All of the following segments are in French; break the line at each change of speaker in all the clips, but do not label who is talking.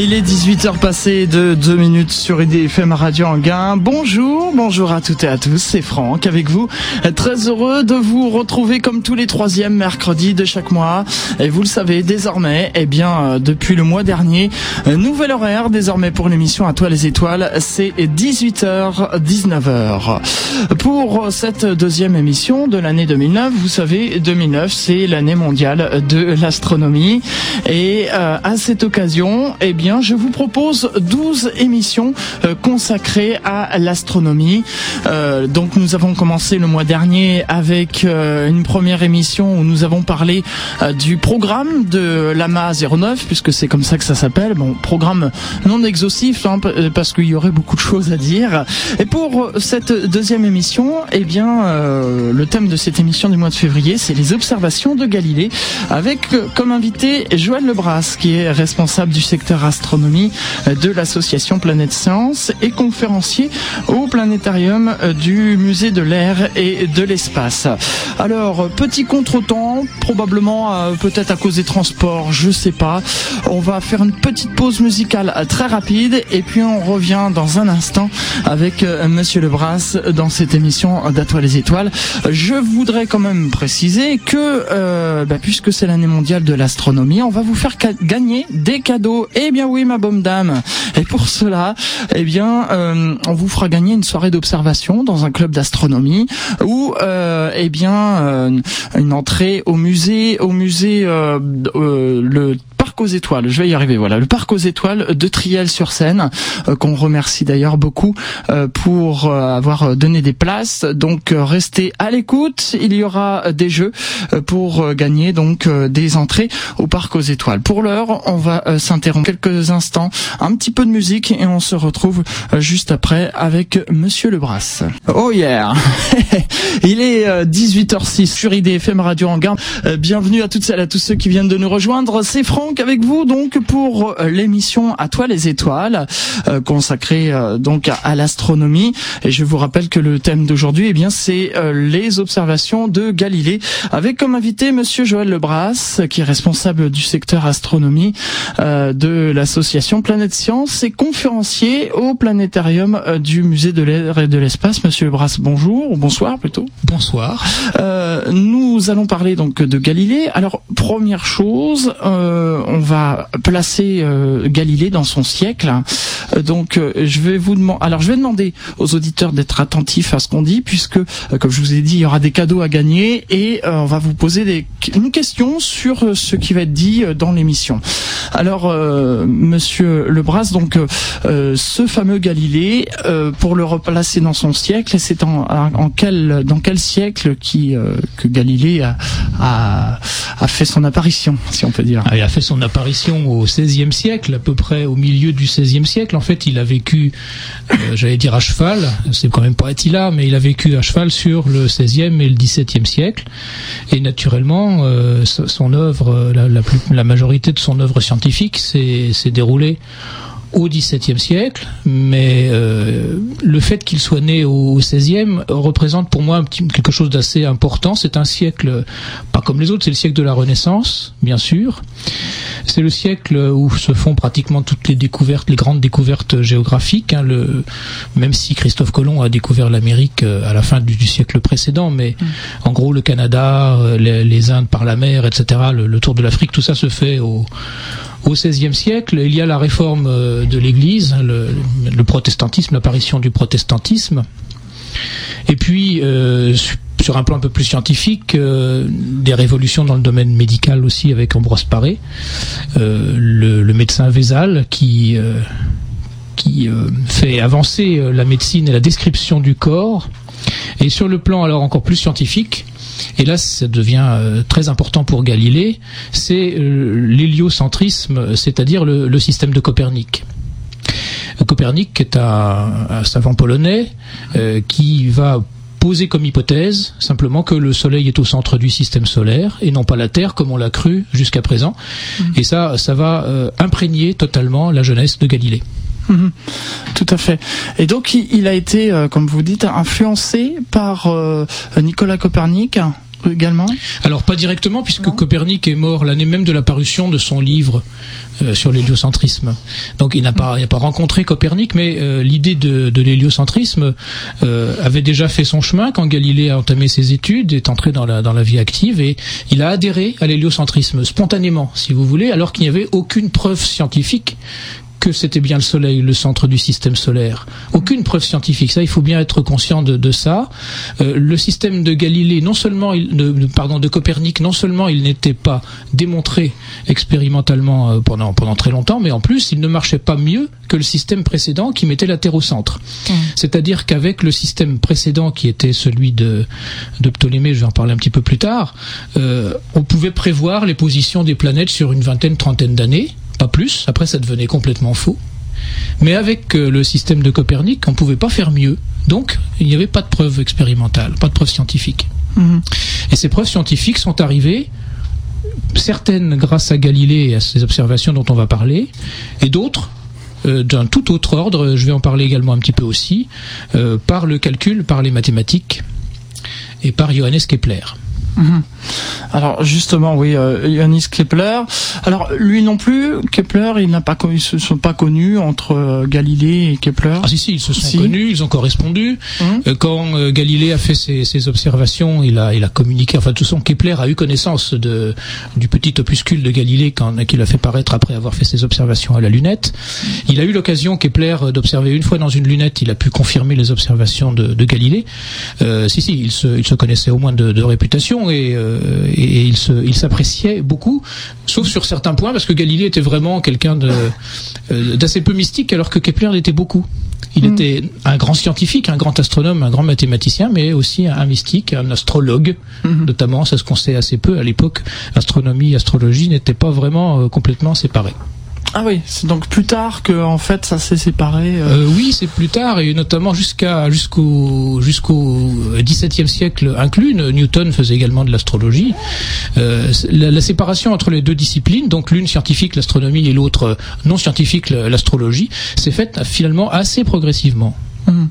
Il est 18h passé de 2 minutes sur IDFM Radio Anguin. Bonjour, bonjour à toutes et à tous, c'est Franck avec vous. Très heureux de vous retrouver comme tous les troisièmes mercredis de chaque mois. Et vous le savez désormais, eh bien euh, depuis le mois dernier, euh, nouvel horaire désormais pour l'émission À toi les étoiles, c'est 18h 19h. Pour cette deuxième émission de l'année 2009, vous savez 2009 c'est l'année mondiale de l'astronomie et euh, à cette occasion, eh bien je vous propose 12 émissions euh, consacrées à l'astronomie. Euh, donc nous avons commencé le mois dernier avec euh, une première émission où nous avons parlé du programme de l'AMA 09, puisque c'est comme ça que ça s'appelle. Bon, programme non exhaustif, hein, parce qu'il y aurait beaucoup de choses à dire. Et pour cette deuxième émission, eh bien, le thème de cette émission du mois de février, c'est les observations de Galilée, avec comme invité Joël Lebras, qui est responsable du secteur astronomique astronomie de l'association Planète Science et conférencier au planétarium du musée de l'air et de l'espace. Alors, petit contretemps, probablement euh, peut-être à cause des transports, je sais pas. On va faire une petite pause musicale très rapide et puis on revient dans un instant avec euh, Monsieur Lebras dans cette émission d'Atoile les étoiles. Je voudrais quand même préciser que euh, bah, puisque c'est l'année mondiale de l'astronomie, on va vous faire gagner des cadeaux. Eh bien oui, ma bonne dame. Et pour cela, eh bien, euh, on vous fera gagner une soirée d'observation dans un club d'astronomie ou, euh, eh bien, euh, une entrée au musée, au musée le aux étoiles. Je vais y arriver. Voilà, le parc aux étoiles de Triel-sur-Seine, euh, qu'on remercie d'ailleurs beaucoup euh, pour euh, avoir donné des places. Donc restez à l'écoute. Il y aura des jeux pour gagner donc des entrées au parc aux étoiles. Pour l'heure, on va s'interrompre quelques instants, un petit peu de musique et on se retrouve juste après avec Monsieur Lebras. Oh yeah Il est 18h06 sur IDFM Radio Anguin. Bienvenue à toutes celles et à tous ceux qui viennent de nous rejoindre. C'est Franck avec vous donc pour euh, l'émission À toi les étoiles euh, consacrée euh, donc à, l'astronomie. Et je vous rappelle que le thème d'aujourd'hui eh bien c'est les observations de Galilée avec comme invité monsieur Joël Lebras qui est responsable du secteur astronomie de l'association Planète Science et conférencier au planétarium du musée de l'air et de l'espace. Monsieur Lebras bonjour ou bonsoir plutôt.
Bonsoir.
Nous allons parler donc de Galilée. Alors première chose on va placer euh, Galilée dans son siècle. Euh, donc euh, je vais vous demander alors je vais demander aux auditeurs d'être attentifs à ce qu'on dit puisque comme je vous ai dit il y aura des cadeaux à gagner et on va vous poser une question sur ce qui va être dit dans l'émission. Alors monsieur Lebras donc ce fameux Galilée pour le replacer dans son siècle c'est en, quel dans quel siècle que Galilée a, fait son apparition si on peut dire?
Ah, apparition au XVIe siècle, à peu près au milieu du XVIe siècle. En fait, il a vécu, euh, j'allais dire à cheval, c'est quand même pas Attila, mais il a vécu à cheval sur le XVIe et le XVIIe siècle. Et naturellement, euh, la, la, la, majorité de son œuvre scientifique s'est déroulée au XVIIe siècle, mais euh, le fait qu'il soit né au XVIe représente pour moi un petit, quelque chose d'assez important. C'est un siècle, pas comme les autres, c'est le siècle de la Renaissance, bien sûr. C'est le siècle où se font pratiquement toutes les découvertes, les grandes découvertes géographiques. Hein, le, même si Christophe Colomb a découvert l'Amérique euh, à la fin du, siècle précédent, mais mm. en gros le Canada, euh, les, Indes par la mer, etc., le, le tour de l'Afrique, tout ça se fait au au XVIe siècle, il y a la réforme euh, de l'Église, le, protestantisme, l'apparition du protestantisme. Et puis, euh, sur un plan un peu plus scientifique, euh, des révolutions dans le domaine médical aussi avec Ambroise Paré, le, médecin Vézal qui qui fait avancer la médecine et la description du corps. Et sur le plan alors encore plus scientifique, et là, ça devient euh, très important pour Galilée, c'est euh, l'héliocentrisme, c'est-à-dire le, système de Copernic. Copernic est un, savant polonais euh, qui va poser comme hypothèse simplement que le Soleil est au centre du système solaire et non pas la Terre comme on l'a cru jusqu'à présent. Mmh. Et ça, ça va imprégner totalement la jeunesse de Galilée.
Mhm. Tout à fait. Et donc il, a été, euh, comme vous dites, influencé par euh, Nicolas Copernic. également?
Alors pas directement puisque Copernic est mort l'année même de la parution de son livre euh, sur l'héliocentrisme. Donc il n'a pas, il pas rencontré Copernic, mais euh, l'idée de, de l'héliocentrisme euh, avait déjà fait son chemin quand Galilée a entamé ses études, est entré dans la, dans la vie active et il a adhéré à l'héliocentrisme spontanément, si vous voulez, alors qu'il n'y avait aucune preuve scientifique que c'était bien le Soleil, le centre du système solaire. Aucune preuve scientifique. Ça, il faut bien être conscient de, de ça. Euh, le système de Galilée, non seulement, il, de, pardon, de Copernic, non seulement il n'était pas démontré expérimentalement euh, pendant pendant très longtemps, mais en plus, il ne marchait pas mieux que le système précédent qui mettait la Terre au centre. Mmh. C'est-à-dire qu'avec le système précédent qui était celui de, de Ptolémée, je vais en parler un petit peu plus tard, euh, on pouvait prévoir les positions des planètes sur une vingtaine, trentaine d'années pas plus. Après, ça devenait complètement faux. Mais avec euh, le système de Copernic, on ne pouvait pas faire mieux. Donc, il n'y avait pas de preuves expérimentales, pas de preuves scientifiques. Mhm. Et ces preuves scientifiques sont arrivées, certaines grâce à Galilée et à ses observations dont on va parler, et d'autres euh, d'un tout autre ordre, je vais en parler également un petit peu aussi, euh, par le calcul, par les mathématiques et par Johannes Kepler.
Mhm. Alors justement, oui, euh, Kepler. Alors lui non plus, Kepler, il n'a pas ils se sont pas connus entre euh, Galilée et Kepler.
Ah si si, ils se sont connus, ils ont correspondu. Mhm. Euh, quand euh, Galilée a fait ses, ses, observations, il a il a communiqué. Enfin, de toute façon, Kepler a eu connaissance de du petit opuscule de Galilée qu'il a fait paraître après avoir fait ses observations à la lunette. Il a eu l'occasion Kepler d'observer une fois dans une lunette. Il a pu confirmer les observations de, de Galilée. si si, il se il se connaissait au moins de, de réputation et et, il se, il s'appréciait beaucoup, sauf sur certains points, parce que Galilée était vraiment quelqu'un de, euh, d'assez peu mystique, alors que Kepler l'était beaucoup. Il mm. était un grand scientifique, un grand astronome, un grand mathématicien, mais aussi un, mystique, un astrologue, mm-hmm. notamment. C'est ce qu'on sait assez peu à l'époque. Astronomie, astrologie n'étaient pas vraiment euh, complètement séparés.
Ah oui, c'est donc plus tard que en fait ça s'est séparé.
Euh... Euh, oui, c'est plus tard et notamment jusqu'à jusqu'au jusqu'au XVIIe siècle inclus. Newton faisait également de l'astrologie. Euh, la, la, séparation entre les deux disciplines, donc l'une scientifique, l'astronomie, et l'autre non scientifique, l'astrologie, s'est faite finalement assez progressivement.
Hum.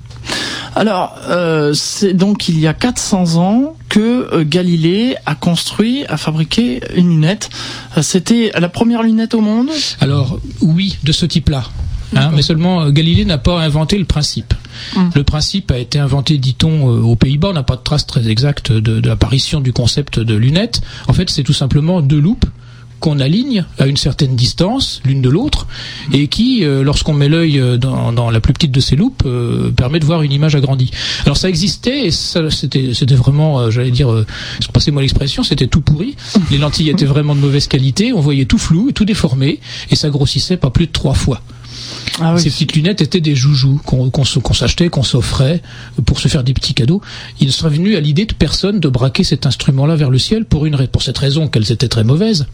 Alors, euh, c'est donc il y a 400 ans que euh, Galilée a construit, a fabriqué une lunette. Euh, c'était la première lunette au monde?
Alors, oui, de ce type-là. Hein, mais seulement Galilée n'a pas inventé le principe. Hum. Le principe a été inventé, dit-on, aux Pays-Bas. On n'a pas de trace très exacte de, de l'apparition du concept de lunette. En fait, c'est tout simplement deux loupes qu'on aligne à une certaine distance l'une de l'autre et qui, euh, lorsqu'on met l'œil euh, dans, la plus petite de ces loupes, euh, permet de voir une image agrandie. Alors ça existait et c'était vraiment, j'allais dire, passez-moi l'expression, c'était tout pourri. Les lentilles étaient vraiment de mauvaise qualité, on voyait tout flou tout déformé et ça grossissait pas plus de trois fois. Ah Ces petites lunettes étaient des joujoux qu'on s'achetait, qu'on s'offrait pour se faire des petits cadeaux. Il ne serait venu à l'idée de personne de braquer cet instrument-là vers le ciel pour, cette raison qu'elles étaient très mauvaises.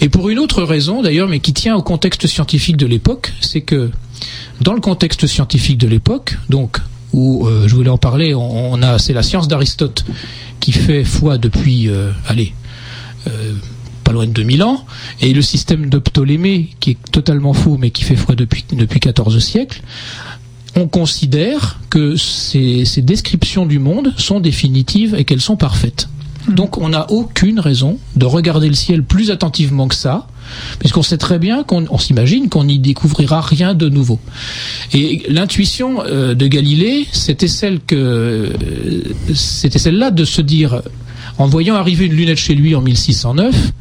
Et pour une autre raison d'ailleurs, mais qui tient au contexte scientifique de l'époque, c'est que dans le contexte scientifique de l'époque, donc où euh, je voulais en parler, on, a c'est la science d'Aristote qui fait foi depuis, euh, allez, euh, pas loin de 2000 ans, et le système de Ptolémée, qui est totalement faux, mais qui fait foi depuis, depuis 14 siècles, on considère que ces, ces descriptions du monde sont définitives et qu'elles sont parfaites. Hmm. Donc on n'a aucune raison de regarder le ciel plus attentivement que ça, puisqu'on sait très bien qu'on s'imagine qu'on n'y découvrira rien de nouveau. Et l'intuition euh, de Galilée, c'était celle que euh, c'était celle-là de se dire en voyant arriver une lunette chez lui en 1609,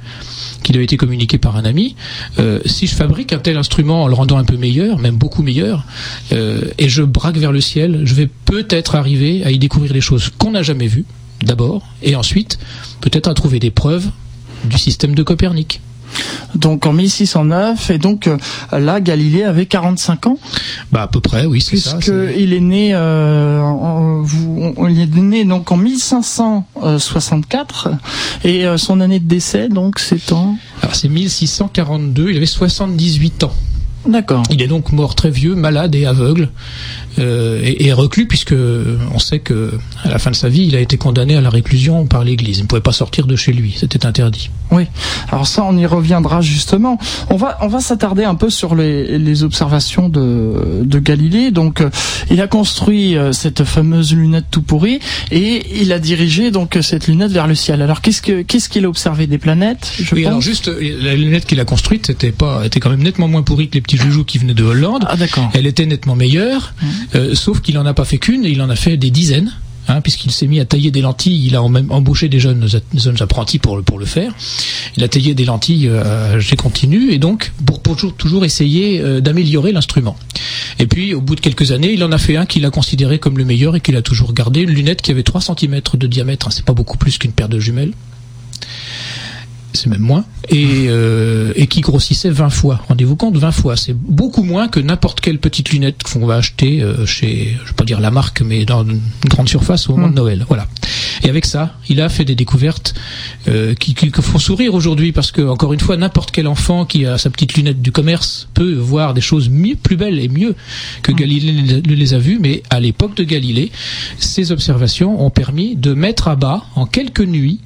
qui lui a été communiqué par un ami, euh, si je fabrique un tel instrument en le rendant un peu meilleur, même beaucoup meilleur, euh, et je braque vers le ciel, je vais peut-être arriver à y découvrir des choses qu'on n'a jamais vues, d'abord, et ensuite peut-être à trouver des preuves du système de Copernic
donc en 1609 et donc euh, là Galilée avait 45 ans.
Bah à peu près oui c'est ça.
il est né euh, vous, il est né donc en 1564 et euh, son année de décès donc c'est en
Alors c'est 1642, il avait 78 ans.
D'accord.
Il est donc mort très vieux, malade et aveugle, euh, et, et, reclus puisque on sait que à la fin de sa vie, il a été condamné à la réclusion par l'Église. Il ne pouvait pas sortir de chez lui, c'était interdit.
Oui. Alors ça, on y reviendra justement. On va on va s'attarder un peu sur les, les observations de, de Galilée. Donc, euh, il a construit euh, cette fameuse lunette tout pourrie et il a dirigé donc cette lunette vers le ciel. Alors, qu'est-ce que qu'est-ce qu'il a observé des planètes
je Oui, alors juste la lunette qu'il a construite, c'était pas était quand même nettement moins pourrie que les petits joujoux qui venaient de Hollande.
Ah.
Elle était nettement meilleure. Mmh. Euh, sauf qu'il en a pas fait qu'une, il en a fait des dizaines. Hein, puisqu'il s'est mis à tailler des lentilles, il a même embauché des jeunes, jeunes apprentis pour, pour le faire. Il a taillé des lentilles euh, j'ai continu, et donc pour, pour toujours, toujours essayer euh, d'améliorer l'instrument. Et puis au bout de quelques années, il en a fait un qu'il a considéré comme le meilleur et qu'il a toujours gardé, une lunette qui avait 3 cm de diamètre, hein, c'est pas beaucoup plus qu'une paire de jumelles c'est même moins, et, euh, et qui grossissait 20 fois. Rendez-vous compte, 20 fois, c'est beaucoup moins que n'importe quelle petite lunette qu'on va acheter euh, chez, je vais pas dire la marque, mais dans une grande surface au moment de mm. Noël. Voilà. Et avec ça, il a fait des découvertes euh, qui, qui, font sourire aujourd'hui, parce que encore une fois, n'importe quel enfant qui a sa petite lunette du commerce peut voir des choses mieux, plus belles et mieux que mm. Galilée ne les a vues. Mais à l'époque de Galilée, ces observations ont permis de mettre à bas en quelques nuits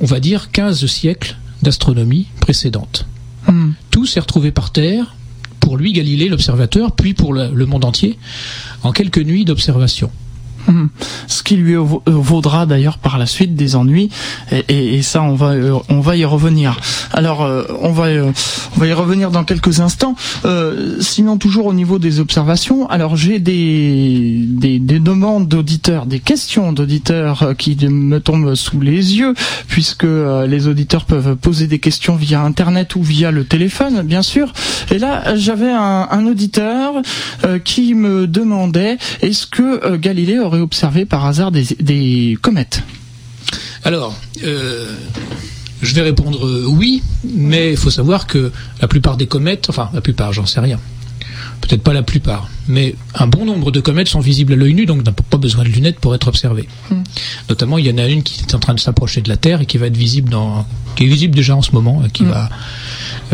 on va dire, 15 siècles d'astronomie précédente. Hmm. Tout s'est retrouvé par terre, pour lui Galilée, l'observateur, puis pour le monde entier, en quelques nuits d'observation.
Mhm. Ce qui lui vaudra d'ailleurs par la suite des ennuis et, ça on va euh, on va y revenir. Alors euh, on va euh, on va y revenir dans quelques instants. sinon toujours au niveau des observations, alors j'ai des, des, des demandes d'auditeurs, des questions d'auditeurs qui me tombent sous les yeux puisque les auditeurs peuvent poser des questions via internet ou via le téléphone bien sûr. Et là j'avais un, auditeur qui me demandait est-ce que Galilée aurait observé par hasard des, comètes.
Alors, euh, je vais répondre euh, oui, mais il faut savoir que la plupart des comètes, enfin la plupart, j'en sais rien, peut-être pas la plupart, mais un bon nombre de comètes sont visibles à l'œil nu, donc n'a pas besoin de lunettes pour être observées. Hmm. Notamment, il y en a une qui est en train de s'approcher de la Terre et qui va être visible dans, qui est visible déjà en ce moment, qui hmm. va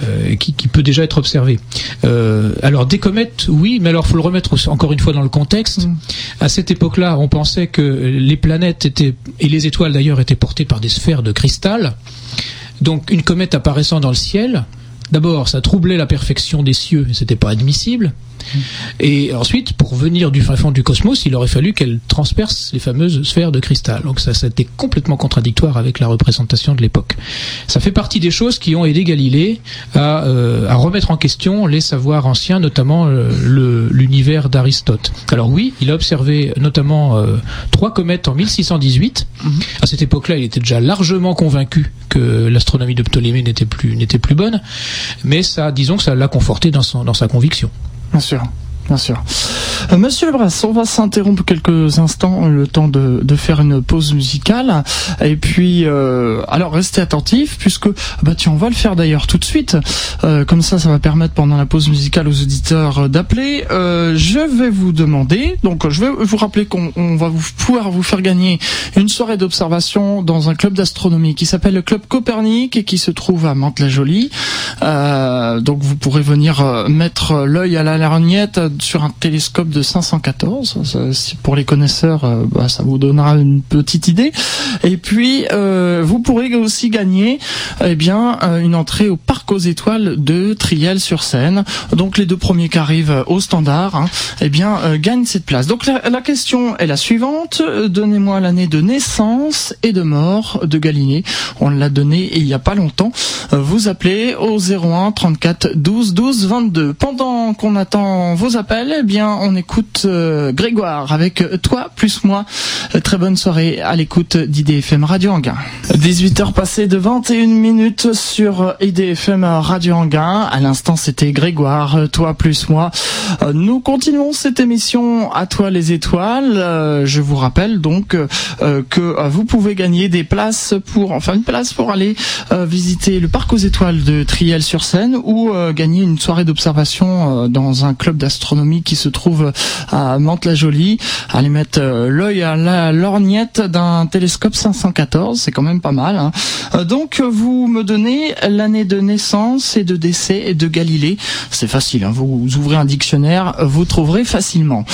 euh, qui, peut déjà être observé. Euh, alors des comètes, oui, mais alors faut le remettre encore une fois dans le contexte. Mm. À cette époque-là, on pensait que les planètes étaient et les étoiles d'ailleurs étaient portées par des sphères de cristal. Donc une comète apparaissant dans le ciel, d'abord ça troublait la perfection des cieux, c'était pas admissible. Et ensuite, pour venir du fin fond du cosmos, il aurait fallu qu'elle transperce les fameuses sphères de cristal. Donc ça, ça été complètement contradictoire avec la représentation de l'époque. Ça fait partie des choses qui ont aidé Galilée à, euh, à remettre en question les savoirs anciens, notamment euh, l'univers d'Aristote. Alors oui, il a observé notamment euh, trois comètes en 1618. Mm-hmm. À cette époque-là, il était déjà largement convaincu que l'astronomie de Ptolémée n'était plus n'était plus bonne, mais ça, disons que ça l'a conforté dans, son, dans sa conviction.
Bien sûr. Bien sûr. Euh, Monsieur Lebras, on va s'interrompre quelques instants, le temps de, faire une pause musicale. Et puis, euh, alors restez attentifs, puisque, bah tiens, on va le faire d'ailleurs tout de suite. Euh, comme ça, ça va permettre pendant la pause musicale aux auditeurs d'appeler. Euh, je vais vous demander, donc je vais vous rappeler qu'on va vous, pouvoir vous faire gagner une soirée d'observation dans un club d'astronomie qui s'appelle le Club Copernic et qui se trouve à Mantes-la-Jolie. Euh, donc vous pourrez venir mettre l'œil à la lorgnette sur un télescope de 514. pour les connaisseurs, euh, bah, ça vous donnera une petite idée. Et puis, euh, vous pourrez aussi gagner eh bien, euh, une entrée au Parc aux Étoiles de Triel-sur-Seine. Donc, les deux premiers qui arrivent au standard hein, eh bien, gagnent cette place. Donc, la, la question est la suivante. Donnez-moi l'année de naissance et de mort de Galilée. On l'a donné il n'y a pas longtemps. Vous appelez au 01 34 12 12 22. Pendant qu'on attend vos appels, eh bien, on écoute euh, Grégoire avec euh, toi plus moi. Euh, très bonne soirée à l'écoute d'IDFM Radio Anguin. 18h passées de 21 minutes sur IDFM Radio Anguin. À l'instant, c'était Grégoire, toi plus moi. Nous continuons cette émission à toi les étoiles. Je vous rappelle donc que vous pouvez gagner des places pour, enfin une place pour aller visiter le parc aux étoiles de Triel-sur-Seine ou gagner une soirée d'observation dans un club qui se trouve à Mantes-la-Jolie. Allez mettre l'œil à la lorgnette d'un télescope 514, c'est quand même pas mal. Hein. Donc vous me donnez l'année de naissance et de décès de Galilée. C'est facile, hein. vous ouvrez un dictionnaire, vous trouverez facilement.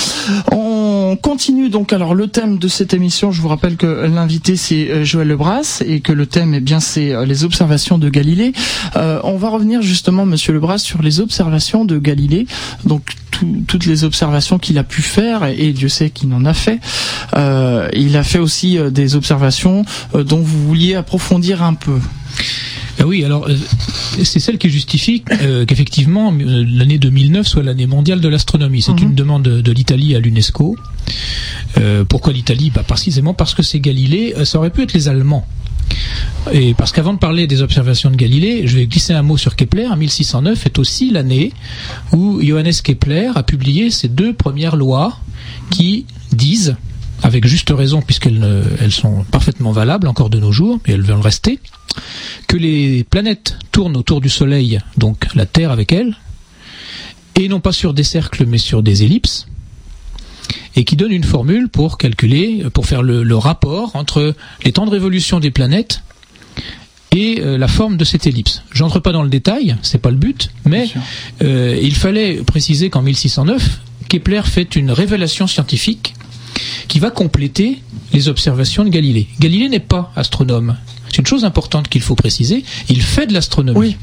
On continue donc alors le thème de cette émission. Je vous rappelle que l'invité c'est euh, Joël Lebras et que le thème eh bien c'est euh, les observations de Galilée. Euh, on va revenir justement, Monsieur Lebras, sur les observations de Galilée. Donc toutes les observations qu'il a pu faire et, Dieu sait qu'il en a fait. il a fait aussi des observations dont vous vouliez approfondir un peu.
Ah oui, alors euh, c'est celle qui justifie euh, qu'effectivement euh, l'année 2009 soit l'année mondiale de l'astronomie. C'est mhm. une demande de, l'Italie à l'UNESCO. pourquoi l'Italie? Bah, Précisément parce que c'est Galilée. Ça aurait pu être les Allemands. Et parce qu'avant de parler des observations de Galilée, je vais glisser un mot sur Kepler. 1609 est aussi l'année où Johannes Kepler a publié ses deux premières lois qui disent, avec juste raison puisqu'elles elles sont parfaitement valables encore de nos jours, et elles veulent rester, que les planètes tournent autour du Soleil, donc la Terre avec elles, et non pas sur des cercles mais sur des ellipses, et qui donne une formule pour calculer, pour faire le, rapport entre les temps de révolution des planètes et euh, la forme de cette ellipse. J'entre pas dans le détail, c'est pas le but, mais euh, il fallait préciser qu'en 1609, Kepler fait une révélation scientifique qui va compléter les observations de Galilée. Galilée n'est pas astronome, c'est une chose importante qu'il faut préciser. Il fait de l'astronomie. Oui.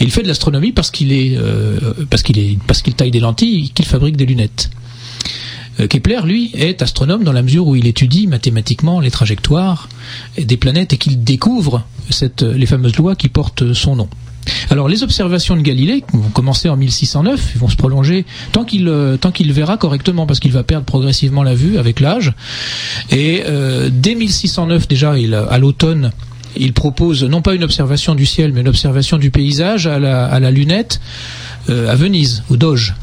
Et il fait de l'astronomie parce qu'il est, euh, parce qu'il est, parce qu'il taille des lentilles, qu'il fabrique des lunettes. Euh, Kepler, lui, est astronome dans la mesure où il étudie mathématiquement les trajectoires des planètes et qu'il découvre cette, les fameuses lois qui portent son nom. Alors les observations de Galilée vont commencer en 1609, ils vont se prolonger tant qu'il euh, tant qu'il verra correctement parce qu'il va perdre progressivement la vue avec l'âge. Et euh, dès 1609 déjà, à l'automne, il propose non pas une observation du ciel mais une observation du paysage à la, lunette euh, à Venise, au Doge.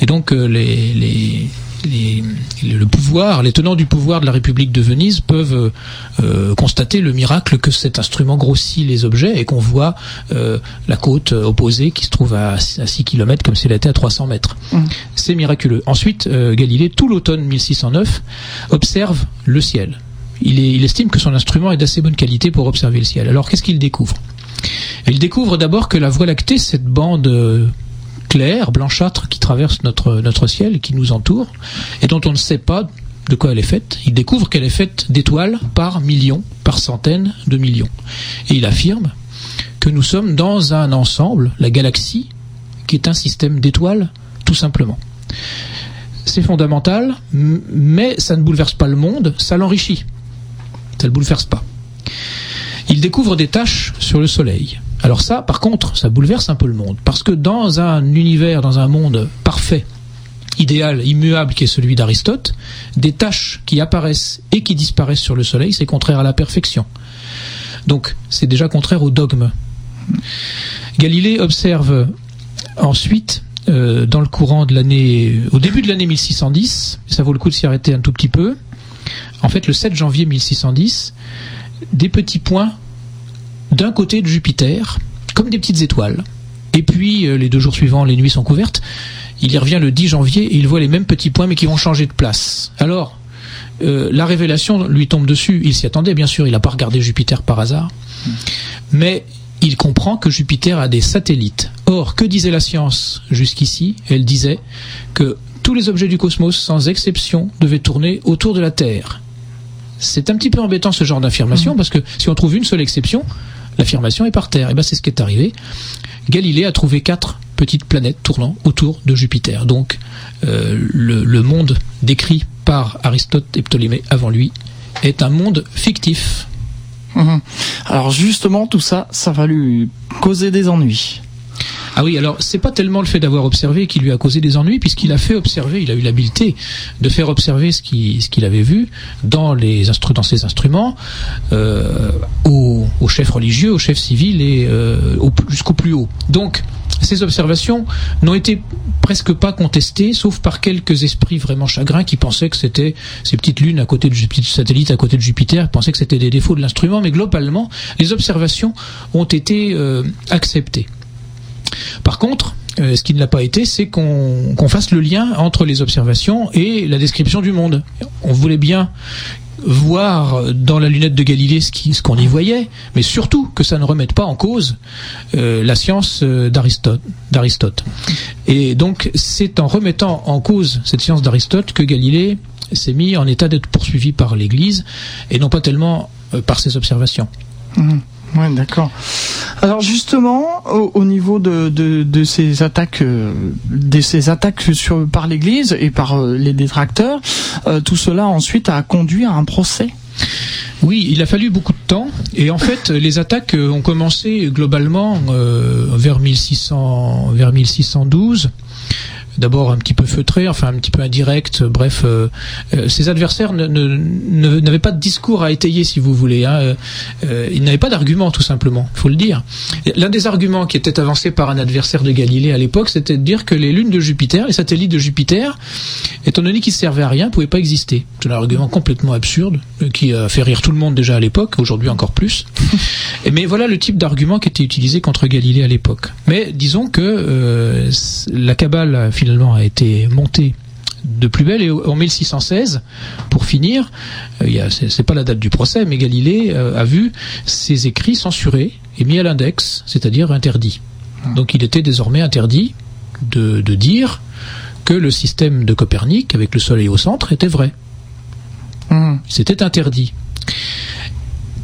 Et donc les le pouvoir, les tenants du pouvoir de la République de Venise peuvent euh, euh, constater le miracle que cet instrument grossit les objets et qu'on voit euh, la côte opposée qui se trouve à, 6 km comme si elle était à 300 mètres. Mmh. C'est miraculeux. Ensuite, Galilée, tout l'automne 1609, observe le ciel. Il, il estime que son instrument est d'assez bonne qualité pour observer le ciel. Alors qu'est-ce qu'il découvre? Il découvre d'abord que la Voie lactée, cette bande claire, blanchâtre, qui traverse notre, ciel qui nous entoure, et dont on ne sait pas de quoi elle est faite. Il découvre qu'elle est faite d'étoiles par millions, par centaines de millions. Et il affirme que nous sommes dans un ensemble, la galaxie, qui est un système d'étoiles, tout simplement. C'est fondamental, mais ça ne bouleverse pas le monde, ça l'enrichit. Ça ne le bouleverse pas. Il découvre des taches sur le Soleil. Alors ça, par contre, ça bouleverse un peu le monde. Parce que dans un univers, dans un monde parfait, idéal, immuable qui est celui d'Aristote, des tâches qui apparaissent et qui disparaissent sur le Soleil, c'est contraire à la perfection. Donc c'est déjà contraire au dogme. Galilée observe ensuite, euh, dans le courant de l'année, au début de l'année 1610, ça vaut le coup de s'y arrêter un tout petit peu, en fait le 7 janvier 1610, des petits points d'un côté de Jupiter, comme des petites étoiles. Et puis, euh, les deux jours suivants, les nuits sont couvertes. Il y revient le 10 janvier et il voit les mêmes petits points, mais qui vont changer de place. Alors, euh, la révélation lui tombe dessus. Il s'y attendait, bien sûr. Il n'a pas regardé Jupiter par hasard. Mais il comprend que Jupiter a des satellites. Or, que disait la science jusqu'ici? Elle disait que tous les objets du cosmos, sans exception, devaient tourner autour de la Terre. C'est un petit peu embêtant ce genre d'affirmation, mmh. parce que si on trouve une seule exception, l'affirmation est par terre. Et ben c'est ce qui est arrivé. Galilée a trouvé quatre petites planètes tournant autour de Jupiter. Donc euh, le, monde décrit par Aristote et Ptolémée avant lui est un monde fictif.
Mhm. Alors justement, tout ça, ça va lui causer des ennuis.
Ah oui, alors c'est pas tellement le fait d'avoir observé qui lui a causé des ennuis, puisqu'il a fait observer, il a eu l'habileté de faire observer ce qu'il avait vu dans les dans ses instruments euh, aux, chefs religieux, aux chefs civils et euh, jusqu'au plus haut. Donc ces observations n'ont été presque pas contesté, sauf par quelques esprits vraiment chagrins qui pensaient que c'était ces petites lunes à côté de Jupiter, satellites à côté de Jupiter, pensaient que c'était des défauts de l'instrument, mais globalement, les observations ont été euh, acceptées. Par contre, euh, ce qui ne l'a pas été, c'est qu'on fasse le lien entre les observations et la description du monde. On voulait bien voir dans la lunette de Galilée ce qu'on y voyait, mais surtout que ça ne remette pas en cause euh, la science euh, d'Aristote. Et donc c'est en remettant en cause cette science d'Aristote que Galilée s'est mis en état d'être poursuivi par l'Église et non pas tellement par ses observations.
Mmh. Oui, d'accord. Alors justement, au, niveau de, de, ces attaques, euh, de ces attaques par l'Église et par euh, les détracteurs, euh, tout cela ensuite a conduit à un procès?
Oui, il a fallu beaucoup de temps. Et en fait, les attaques ont commencé globalement vers 1600, vers 1612 d'abord un petit peu feutré, enfin un petit peu indirect. Bref, euh, euh, ses adversaires n'avaient pas de discours à étayer, si vous voulez. Hein. Euh, ils n'avaient pas d'argument, tout simplement. Il faut le dire. L'un des arguments qui était avancé par un adversaire de Galilée à l'époque, c'était de dire que les lunes de Jupiter, les satellites de Jupiter, étant donné qu'ils servaient à rien, ne pouvaient pas exister. C'est un argument complètement absurde qui a fait rire tout le monde déjà à l'époque, aujourd'hui encore plus. Mais voilà le type d'argument qui était utilisé contre Galilée à l'époque. Mais disons que la cabale finalement a été monté de plus belle et en 1616 pour finir euh, c'est pas la date du procès mais Galilée euh, a vu ses écrits censurés et mis à l'index c'est-à-dire interdits ah. donc il était désormais interdit de, dire que le système de Copernic avec le soleil au centre était vrai hmm. c'était interdit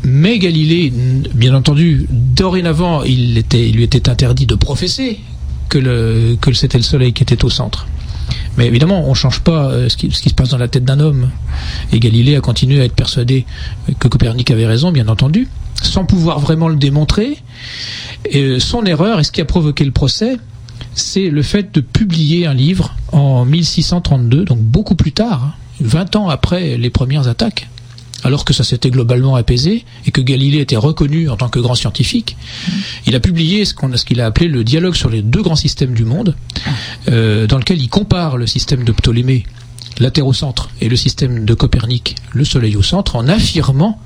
mais Galilée, bien entendu, dorénavant, il, était, il lui était interdit de professer que, le, que c'était le Soleil qui était au centre. Mais évidemment, on ne change pas euh, ce qui, se passe dans la tête d'un homme. Et Galilée a continué à être persuadé que Copernic avait raison, bien entendu, sans pouvoir vraiment le démontrer. Et euh, son erreur, et ce qui a provoqué le procès, c'est le fait de publier un livre en 1632, donc beaucoup plus tard, 20 hein, ans après les premières attaques, alors que ça s'était globalement apaisé et que Galilée était reconnu en tant que grand scientifique, il a publié ce qu'il a appelé le dialogue sur les deux grands systèmes du monde, euh, dans lequel il compare le système de Ptolémée, la Terre au centre, et le système de Copernic, le Soleil au centre, en affirmant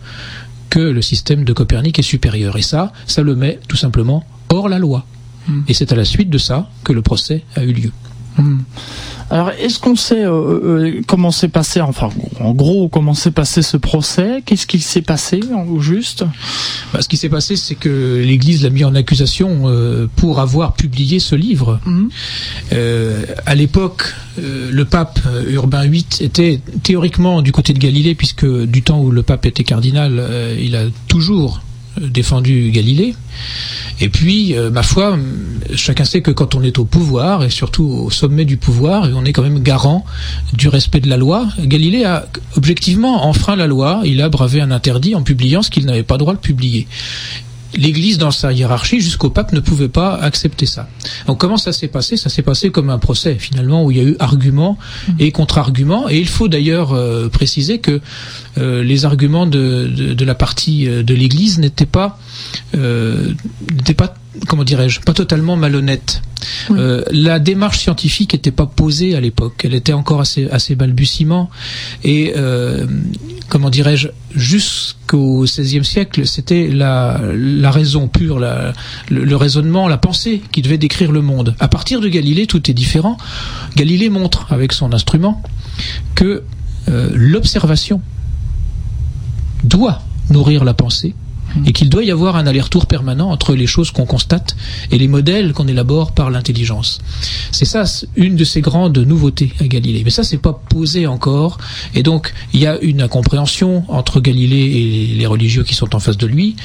que le système de Copernic est supérieur. Et ça, ça le met tout simplement hors la loi. Hmm. Et c'est à la suite de ça que le procès a eu lieu. Hmm.
Alors, est-ce qu'on sait euh, euh, comment s'est passé, enfin, en gros, comment s'est passé ce procès? Qu'est-ce qui s'est passé, au juste?
Bah, Ce qui s'est passé, c'est que l'Église l'a mis en accusation euh, pour avoir publié ce livre. Mhm. à l'époque, le pape Urbain VIII était théoriquement du côté de Galilée, puisque du temps où le pape était cardinal, il a toujours défendu Galilée. Et puis, euh, ma foi, chacun sait que quand on est au pouvoir, et surtout au sommet du pouvoir, on est quand même garant du respect de la loi. Galilée a objectivement enfreint la loi, il a bravé un interdit en publiant ce qu'il n'avait pas droit de publier l'Église dans sa hiérarchie jusqu'au pape ne pouvait pas accepter ça. Donc comment ça s'est passé? Ça s'est passé comme un procès finalement où il y a eu arguments et contre-arguments. Et il faut d'ailleurs euh, préciser que euh, les arguments de, de, de, la partie euh, de l'Église n'étaient pas n'étaient pas comment dirais-je, pas totalement malhonnête. Euh, la démarche scientifique n'était pas posée à l'époque, elle était encore assez, assez balbutiement. Et euh, comment dirais-je, jusqu'au XVIe siècle, c'était la, la raison pure, la, le, raisonnement, la pensée qui devait décrire le monde. À partir de Galilée, tout est différent. Galilée montre avec son instrument que euh, l'observation doit nourrir la pensée. Et qu'il doit y avoir un aller-retour permanent entre les choses qu'on constate et les modèles qu'on élabore par l'intelligence. C'est ça une de ces grandes nouveautés à Galilée. Mais ça, c'est pas posé encore, et donc il y a une incompréhension entre Galilée et les religieux qui sont en face de lui.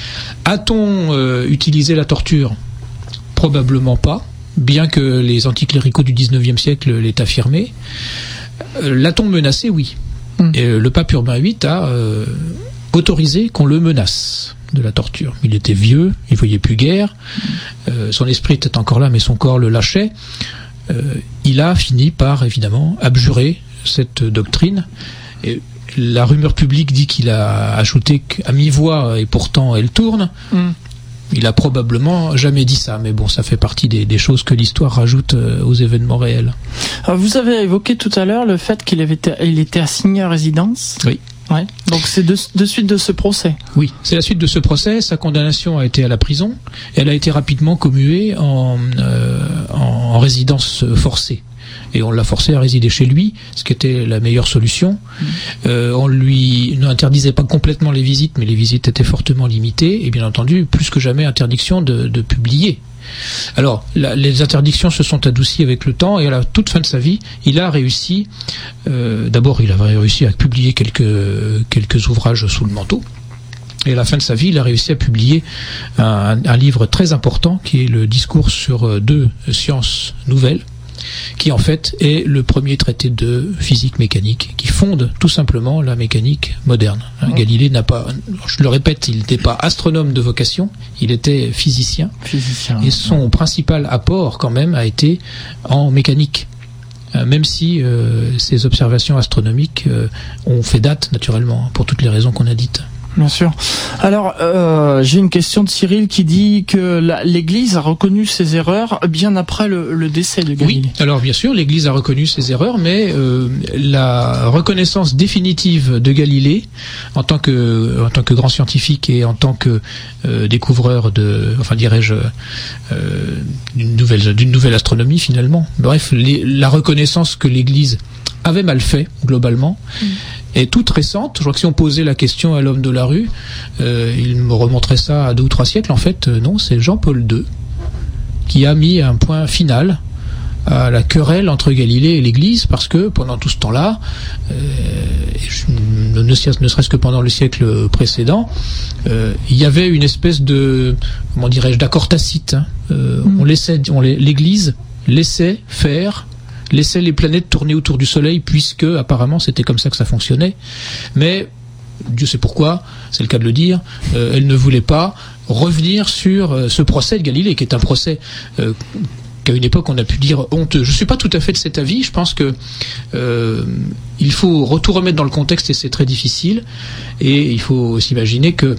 A-t-on euh, utilisé la torture? Probablement pas, bien que les anticléricaux du 19e siècle l'aient affirmé. Euh, l'a-t-on menacé? Oui. Mm. Et euh, le pape Urbain VIII a autorisé qu'on le menace de la torture. Il était vieux, il voyait plus guère, euh, son esprit était encore là, mais son corps le lâchait. Euh, il a fini par, évidemment, abjurer cette doctrine. Et la rumeur publique dit qu'il a ajouté qu'à mi-voix, et pourtant elle tourne. Mm. Il a probablement jamais dit ça, mais bon, ça fait partie des, choses que l'histoire rajoute euh, aux événements réels.
Vous avez évoqué tout à l'heure le fait qu'il avait il était assigné à résidence.
Oui.
Ouais. Donc c'est de, suite de ce procès.
Oui, c'est la suite de ce procès. Sa condamnation a été à la prison. Elle a été rapidement commuée en, euh, en résidence forcée et on l'a forcé à résider chez lui, ce qui était la meilleure solution. Mm. Euh, on lui n'interdisait pas complètement les visites, mais les visites étaient fortement limitées, et bien entendu, plus que jamais, interdiction de, de publier. Alors, la, les interdictions se sont adoucies avec le temps, et à la toute fin de sa vie, il a réussi. Euh, D'abord, il avait réussi à publier quelques quelques ouvrages sous le manteau. Et à la fin de sa vie, il a réussi à publier un, un livre très important qui est le discours sur deux sciences nouvelles, qui en fait est le premier traité de physique mécanique, qui fonde tout simplement la mécanique moderne. Hein, Galilée n'a pas, je le répète, il n'était pas astronome de vocation, il était physicien.
Physicien.
Et son principal apport quand même a été en mécanique euh, même si euh, ces observations astronomiques euh, ont fait date naturellement pour toutes les raisons qu'on a dites.
Bien sûr. Alors, euh, j'ai une question de Cyril qui dit que l'Église a reconnu ses erreurs bien après le, le décès de Galilée.
Oui, alors bien sûr, l'Église a reconnu ses erreurs, mais euh, la reconnaissance définitive de Galilée en tant que en tant que grand scientifique et en tant que euh, découvreur de, enfin dirais-je, euh, d'une nouvelle d'une nouvelle astronomie finalement. Bref, les, la reconnaissance que l'Église avait mal fait globalement. Mm est toute récente. Je crois que si on posait la question à l'homme de la rue, euh, il me remontrait ça à deux ou trois siècles. En fait, euh, non, c'est Jean-Paul II qui a mis un point final à la querelle entre Galilée et l'Église, parce que pendant tout ce temps-là, euh, ne, ne serait-ce que pendant le siècle précédent, euh, il y avait une espèce de, comment dirais-je, d'accord tacite. Hein. Euh, mm. On laissait, on l'Église laissait faire laissait les planètes tourner autour du Soleil, puisque apparemment c'était comme ça que ça fonctionnait. Mais Dieu sait pourquoi, c'est le cas de le dire, euh, elle ne voulait pas revenir sur euh, ce procès de Galilée, qui est un procès euh, qu'à une époque on a pu dire honteux. Je ne suis pas tout à fait de cet avis. Je pense que il faut tout remettre dans le contexte et c'est très difficile. Et il faut s'imaginer que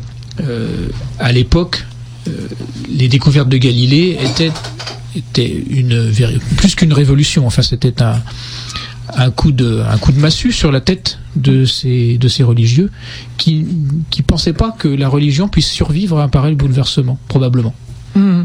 à l'époque, les découvertes de Galilée étaient était une plus qu'une révolution. Enfin, c'était un, un coup de un coup de massue sur la tête de ces de ces religieux qui qui pensaient pas que la religion puisse survivre à un pareil bouleversement, probablement.
Mmh,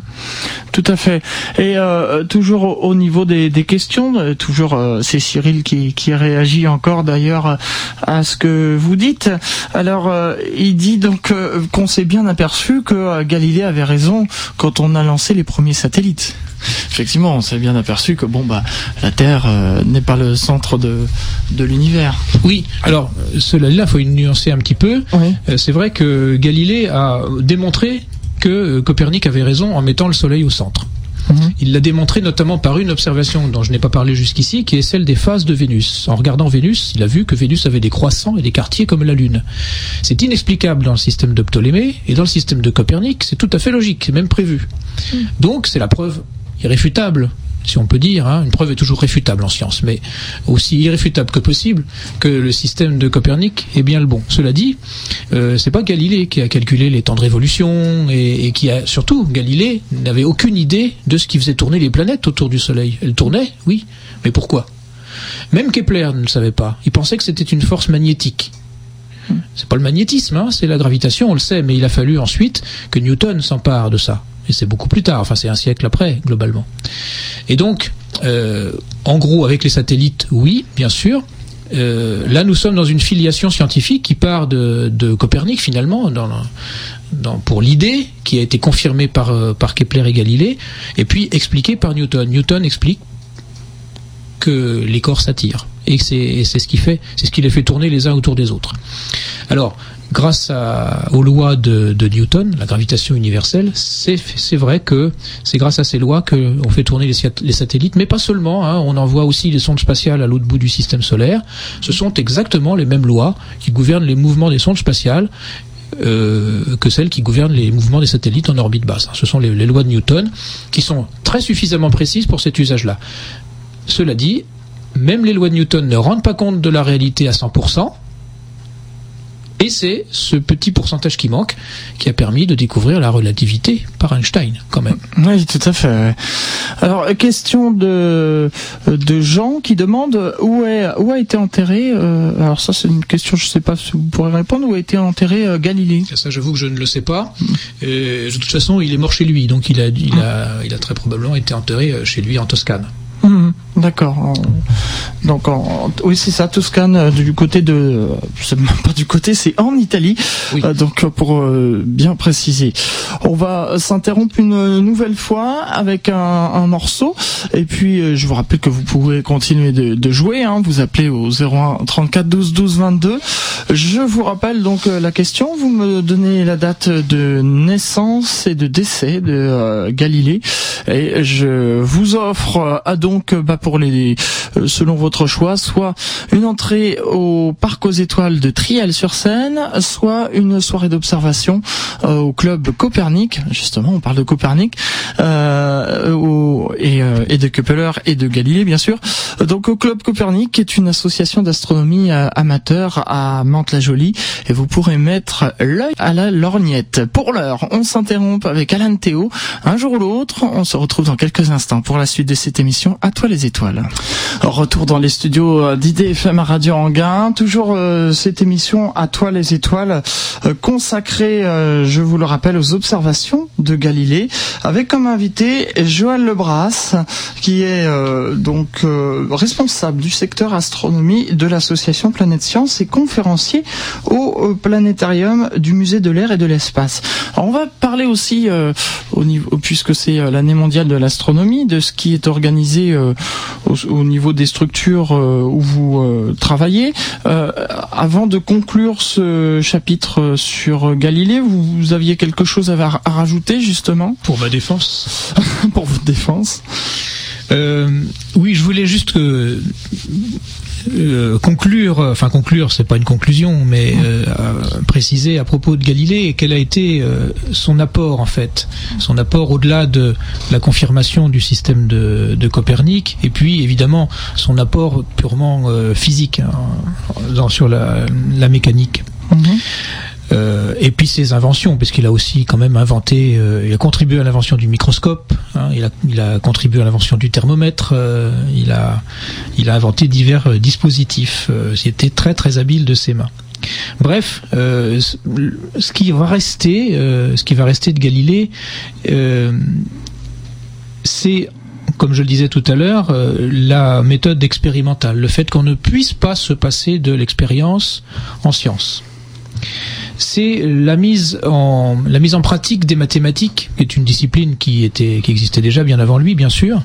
tout à fait. Et euh, toujours au, niveau des, des questions, euh, toujours euh, c'est Cyril qui, qui réagit encore d'ailleurs à ce que vous dites. Alors euh, il dit donc euh, qu'on s'est bien aperçu que Galilée avait raison quand on a lancé les premiers satellites effectivement, on s'est bien aperçu que bon bah la Terre euh, n'est pas le centre de, de l'univers.
Oui. Alors cela là, faut nuancer un petit peu.
Oui.
Euh, c'est vrai que Galilée a démontré que euh, Copernic avait raison en mettant le Soleil au centre.
Mhm.
Il l'a démontré notamment par une observation dont je n'ai pas parlé jusqu'ici, qui est celle des phases de Vénus. En regardant Vénus, il a vu que Vénus avait des croissants et des quartiers comme la Lune. C'est inexplicable dans le système de Ptolémée, et dans le système de Copernic, c'est tout à fait logique, c'est même prévu.
Mhm.
Donc c'est la preuve irréfutable, si on peut dire, hein, une preuve est toujours réfutable en science, mais aussi irréfutable que possible que le système de Copernic est bien le bon. Cela dit, euh, c'est pas Galilée qui a calculé les temps de révolution et, qui a surtout Galilée n'avait aucune idée de ce qui faisait tourner les planètes autour du Soleil. Elles tournaient, oui, mais pourquoi? Même Kepler ne le savait pas. Il pensait que c'était une force magnétique. C'est pas le magnétisme, hein, c'est la gravitation, on le sait, mais il a fallu ensuite que Newton s'empare de ça. C'est beaucoup plus tard, enfin c'est un siècle après, globalement. Et donc, euh, en gros, avec les satellites, oui, bien sûr. Euh, là, nous sommes dans une filiation scientifique qui part de, Copernic, finalement, pour l'idée qui a été confirmée par, euh, par Kepler et Galilée, et puis expliquée par Newton. Newton explique que les corps s'attirent. Et c'est ce qui fait, c'est ce qui les fait tourner les uns autour des autres. Alors, grâce aux lois de, Newton, la gravitation universelle, c'est vrai que c'est grâce à ces lois qu'on fait tourner les, satellites, mais pas seulement, hein, on envoie aussi les sondes spatiales à l'autre bout du système solaire. Ce sont exactement les mêmes lois qui gouvernent les mouvements des sondes spatiales euh, que celles qui gouvernent les mouvements des satellites en orbite basse. Ce sont les, les lois de Newton qui sont très suffisamment précises pour cet usage-là. Cela dit, même les lois de Newton ne rendent pas compte de la réalité à 100%, Et c'est ce petit pourcentage qui manque qui a permis de découvrir la relativité par Einstein, quand même.
Oui, tout à fait. Alors, question de de gens qui demandent où est où a été enterré. Euh, alors ça, c'est une question, je ne sais pas si vous pourrez répondre. Où a été enterré euh, Galilée?
Ça, j'avoue que je ne le sais pas. Et, de toute façon, il est mort chez lui, donc il a il a il a très probablement été enterré euh, chez lui en Toscane.
Mmh, D'accord. Donc, en, oui, c'est ça, Toscane, euh, du côté de, c'est même pas du côté, c'est en Italie.
Oui.
Euh, donc, pour euh, bien préciser, on va s'interrompre une nouvelle fois avec un, un morceau. Et puis, euh, je vous rappelle que vous pouvez continuer de, de jouer. Hein, vous appelez au 01 34 12 12 22. Je vous rappelle donc euh, la question. Vous me donnez la date de naissance et de décès de euh, Galilée. Et je vous offre euh, à donc bah, pour les euh, selon votre choix, soit une entrée au parc aux étoiles de Triel-sur-Seine, soit une soirée d'observation euh, au club Copernic. Justement, on parle de Copernic euh, au- et, euh, et de Kepler et de Galilée, bien sûr. Donc au club Copernic, qui est une association d'astronomie euh, amateur à Mantes-la-Jolie, et vous pourrez mettre l'œil à la lorgnette. Pour l'heure, on s'interrompt avec Alan Théo. Un jour ou l'autre, on se retrouve dans quelques instants pour la suite de cette émission. À toi les étoiles. Retour dans les studios euh, d'IDFM à Radio Anguin. Toujours euh, cette émission À toi les étoiles euh, consacrée, euh, je vous le rappelle, aux observations de Galilée, avec comme invité Joël Lebras, qui est euh, donc responsable du secteur astronomie de l'association Planète Science et conférencier au planétarium du musée de l'air et de l'espace. On va parler aussi au niveau, puisque c'est l'année mondiale de l'astronomie, de ce qui est organisé au, au niveau des structures euh, où vous euh, travaillez. Euh, avant de conclure ce chapitre sur Galilée, vous, vous aviez quelque chose à, à rajouter justement?
Pour ma défense.
pour votre défense
Euh, oui, je voulais juste que, euh, conclure, enfin conclure, c'est pas une conclusion, mais euh, préciser à propos de Galilée quel a été euh, son apport en fait, son apport au-delà de la confirmation du système de, Copernic, et puis évidemment son apport purement euh, physique hein, dans- sur la, la mécanique. Euh, et puis ses inventions, parce qu'il a aussi quand même inventé, euh, il a contribué à l'invention du microscope, hein, il, a, contribué à l'invention du thermomètre, euh, il, a, il a inventé divers dispositifs. C'était très très habile de ses mains. Bref, ce qui va rester, ce qui va rester de Galilée, c'est comme je le disais tout à l'heure, la méthode expérimentale, le fait qu'on ne puisse pas se passer de l'expérience en science c'est la mise en la mise en pratique des mathématiques, qui est une discipline qui était qui existait déjà bien avant lui, bien sûr,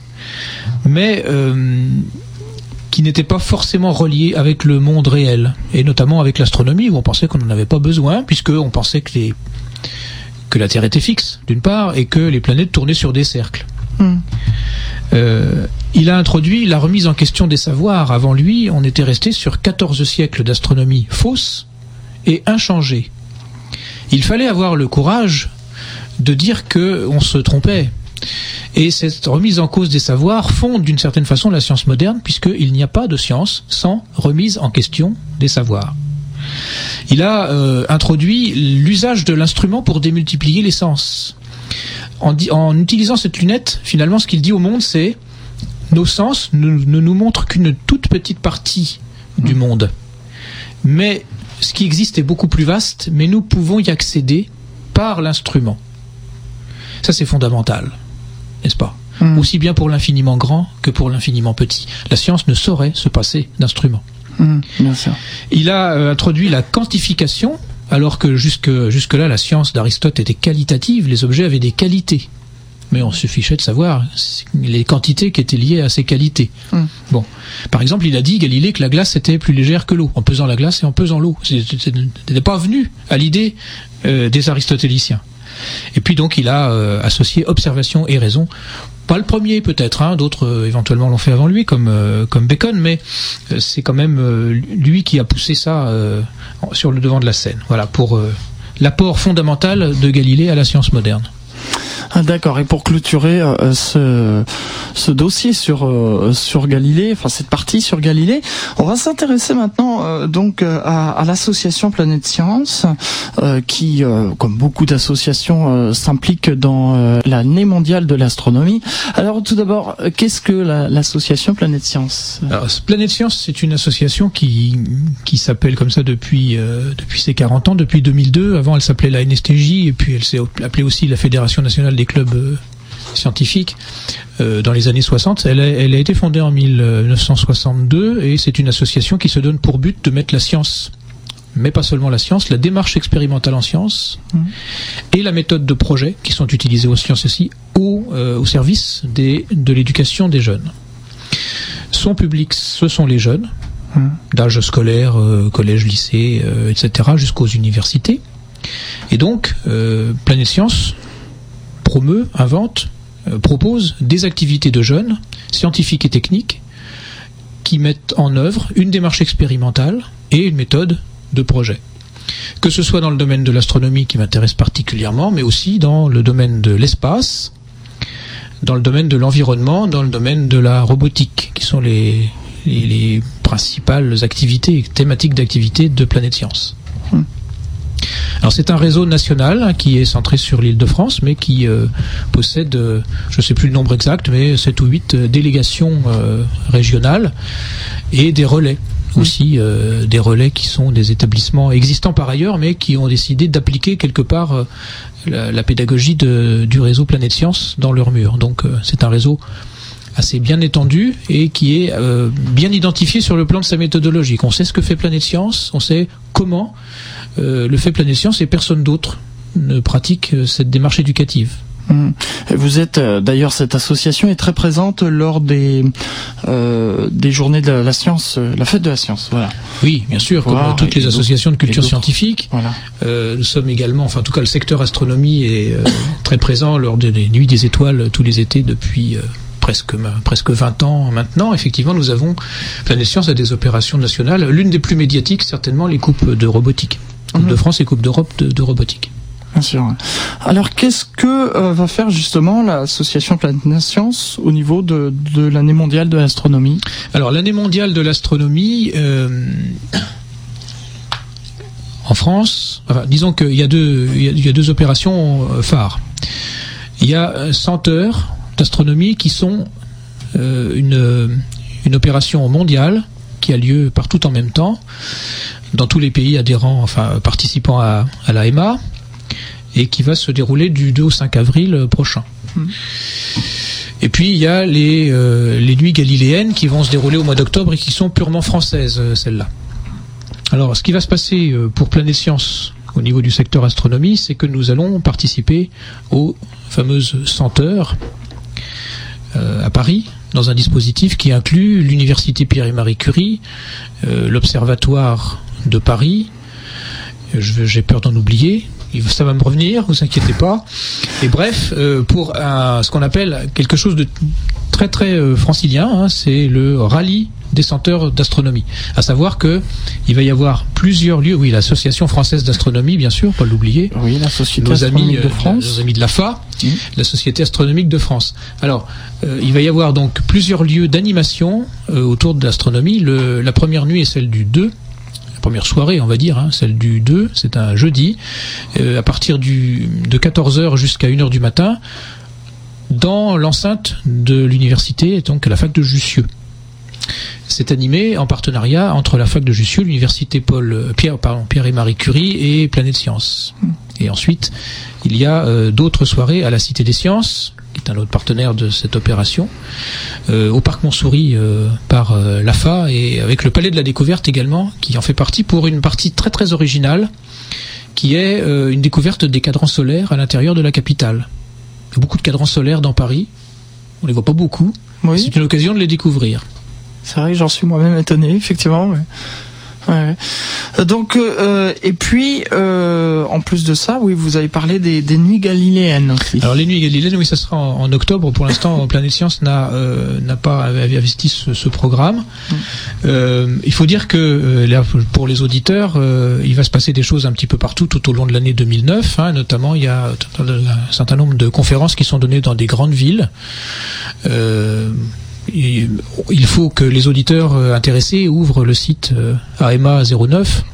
mais euh, qui n'était pas forcément reliée avec le monde réel, et notamment avec l'astronomie où on pensait qu'on n'en avait pas besoin, puisque on pensait que les que la Terre était fixe, d'une part, et que les planètes tournaient sur des cercles.
Hmm.
Euh, il a introduit la remise en question des savoirs. Avant lui, on était resté sur 14 siècles d'astronomie fausse et inchangée. Il fallait avoir le courage de dire que on se trompait. Et cette remise en cause des savoirs fonde d'une certaine façon la science moderne, puisqu'il n'y a pas de science sans remise en question des savoirs. Il a euh, introduit l'usage de l'instrument pour démultiplier les sens. En utilisant cette lunette, finalement, ce qu'il dit au monde, c'est nos sens ne, ne nous montrent qu'une toute petite partie du monde. Mais ce qui existe est beaucoup plus vaste, mais nous pouvons y accéder par l'instrument. Ça, c'est fondamental, n'est-ce pas
Hmm.
Aussi bien pour l'infiniment grand que pour l'infiniment petit. La science ne saurait se passer d'instruments.
Sûr.
Il a euh, introduit la quantification, alors que jusque, jusque-là, la science d'Aristote était qualitative, les objets avaient des qualités. Mais on se fichait de savoir les quantités qui étaient liées à ces qualités.
Mm.
Bon. Par exemple, il a dit, Galilée, que la glace était plus légère que l'eau, en pesant la glace et en pesant l'eau. N'était pas venu à l'idée euh, des aristotéliciens. Et puis donc, il a euh, associé observation et raison. Pas le premier peut-être, hein, d'autres euh, éventuellement l'ont fait avant lui, comme, euh, comme Bacon, mais c'est quand même lui qui a poussé ça sur le devant de la scène. Voilà, pour l'apport fondamental de Galilée à la science moderne.
Ah, d'accord. Et pour clôturer euh, ce, dossier sur euh, sur Galilée, enfin cette partie sur Galilée, on va s'intéresser maintenant euh, donc à, l'association Planète Science, qui, comme beaucoup d'associations, s'implique dans l'année mondiale de l'astronomie. Alors tout d'abord, qu'est-ce que l'association Planète Science?
Alors, Planète Science, c'est une association qui qui s'appelle comme ça depuis depuis ses 40 ans, depuis 2002. Avant, elle s'appelait la NSTJ et puis elle s'est appelée aussi la Fédération nationale des clubs euh, scientifiques euh, dans les années 60. Elle a, elle a été fondée en 1962 et c'est une association qui se donne pour but de mettre la science mais pas seulement la science, la démarche expérimentale en science mmh. et la méthode de projet qui sont utilisées aux sciences aussi au, euh, au service des, de l'éducation des jeunes. Son public, ce sont les jeunes, mmh. d'âge scolaire, collège, lycée, etc., jusqu'aux universités. Et donc, Planète Science promeut, invente, euh, propose des activités de jeunes, scientifiques et techniques, qui mettent en œuvre une démarche expérimentale et une méthode de projet. Que ce soit dans le domaine de l'astronomie qui m'intéresse particulièrement, mais aussi dans le domaine de l'espace, dans le domaine de l'environnement, dans le domaine de la robotique, qui sont les, principales activités, thématiques d'activité de Planète Science. Alors c'est un réseau national hein, qui est centré sur l'île de France, mais qui euh, possède, euh, je ne sais plus le nombre exact, mais 7 ou 8 euh, délégations régionales et des relais mmh. aussi des relais qui sont des établissements existants par ailleurs, mais qui ont décidé d'appliquer quelque part la, pédagogie du réseau Planète Science dans leur mur. Donc c'est un réseau assez bien étendu et qui est bien identifié sur le plan de sa méthodologie. On sait ce que fait Planète Science, on sait comment euh, le fait Planète Science et personne d'autre ne pratique euh, cette démarche éducative.
Hum. Vous êtes euh, d'ailleurs cette association est très présente lors des des journées de la science, la fête de la science. Voilà.
Oui, bien sûr, comme toutes les associations de culture scientifique. Voilà. nous sommes également, enfin en tout cas le secteur astronomie est très présent lors des nuits des étoiles tous les étés depuis presque, presque 20 ans maintenant, effectivement, nous avons, Planète Science a des opérations nationales. L'une des plus médiatiques, certainement, les coupes de robotique. Coupe de mhm. France et Coupe d'Europe de, robotique.
Bien sûr. Alors, qu'est-ce que euh, va faire justement l'association Planète Science au niveau de, l'année mondiale de l'astronomie?
Alors, l'année mondiale de l'astronomie, euh, en France, disons qu'il y, a deux, il y a deux opérations phares. Il y a 100 heures d'astronomie qui sont euh, une, une opération mondiale qui a lieu partout en même temps, dans tous les pays adhérents, enfin participants à, à l'AMA, et qui va se dérouler du 2 au 5 avril prochain. Hmm. Et puis il y a les, euh, les nuits galiléennes qui vont se dérouler au mois d'octobre et qui sont purement françaises, euh, celles-là. Alors ce qui va se passer pour Planète Science au niveau du secteur astronomie, c'est que nous allons participer aux fameuses 100 heures à Paris dans un dispositif qui inclut l'université Pierre et Marie Curie, euh, l'observatoire de Paris. J'ai peur d'en oublier. Ça va me revenir, vous inquiétez pas. Et bref, euh, pour ce qu'on appelle quelque chose de très très francilien, hein, c'est le rallye des centres d'astronomie. À savoir que il va y avoir plusieurs lieux. Oui, l'association française d'astronomie, bien sûr, pas l'oublier.
Oui, la société astronomique de France,
nos amis de la FA, mmh. la société astronomique de France. Alors, euh, il va y avoir donc plusieurs lieux d'animation euh, autour de l'astronomie. La première nuit est celle du 2 la première soirée, on va dire, hein, celle du 2, c'est un jeudi, euh, à partir du, de 14h jusqu'à 1h du matin, dans l'enceinte de l'université, donc à la fac de Jussieu. C'est animé en partenariat entre la fac de Jussieu, l'université Paul euh, Pierre, pardon, Pierre et Marie Curie et Planète Science. Hmm. Et ensuite, il y a euh, d'autres soirées à la Cité des Sciences, qui est un autre partenaire de cette opération, euh, au Parc Montsouris par l'AFA et avec le Palais de la Découverte également, qui en fait partie pour une partie très très originale, qui est une découverte des cadrans solaires à l'intérieur de la capitale. Il y a beaucoup de cadrans solaires dans Paris, on les voit pas beaucoup. C'est une occasion de les découvrir.
C'est vrai que j'en suis moi-même étonné, effectivement. Ouais. Donc euh, et puis euh, en plus de ça, oui, vous avez parlé des, des nuits galiléennes aussi.
Alors les nuits galiléennes, oui, ça sera en, en octobre. Pour l'instant, Planète Science n'a euh, n'a pas investi ce, ce programme.
Mm.
Euh, il faut dire que là, pour les auditeurs, il va se passer des choses un petit peu partout tout au long de l'année 2009. Hein, notamment, il y a un certain nombre de conférences qui sont données dans des grandes villes. Il faut que les auditeurs euh, intéressés ouvrent le site euh, AMA 09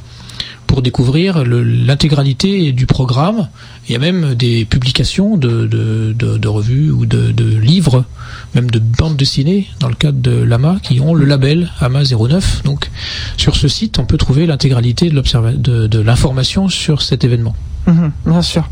pour découvrir l'intégralité du programme. Il y a même des publications de, revues ou de, livres, même de bandes dessinées dans le cadre de l'AMA qui ont le label AMA 09. Donc sur ce site, on peut trouver l'intégralité de l'information sur cet événement.
Mhm, bien sûr.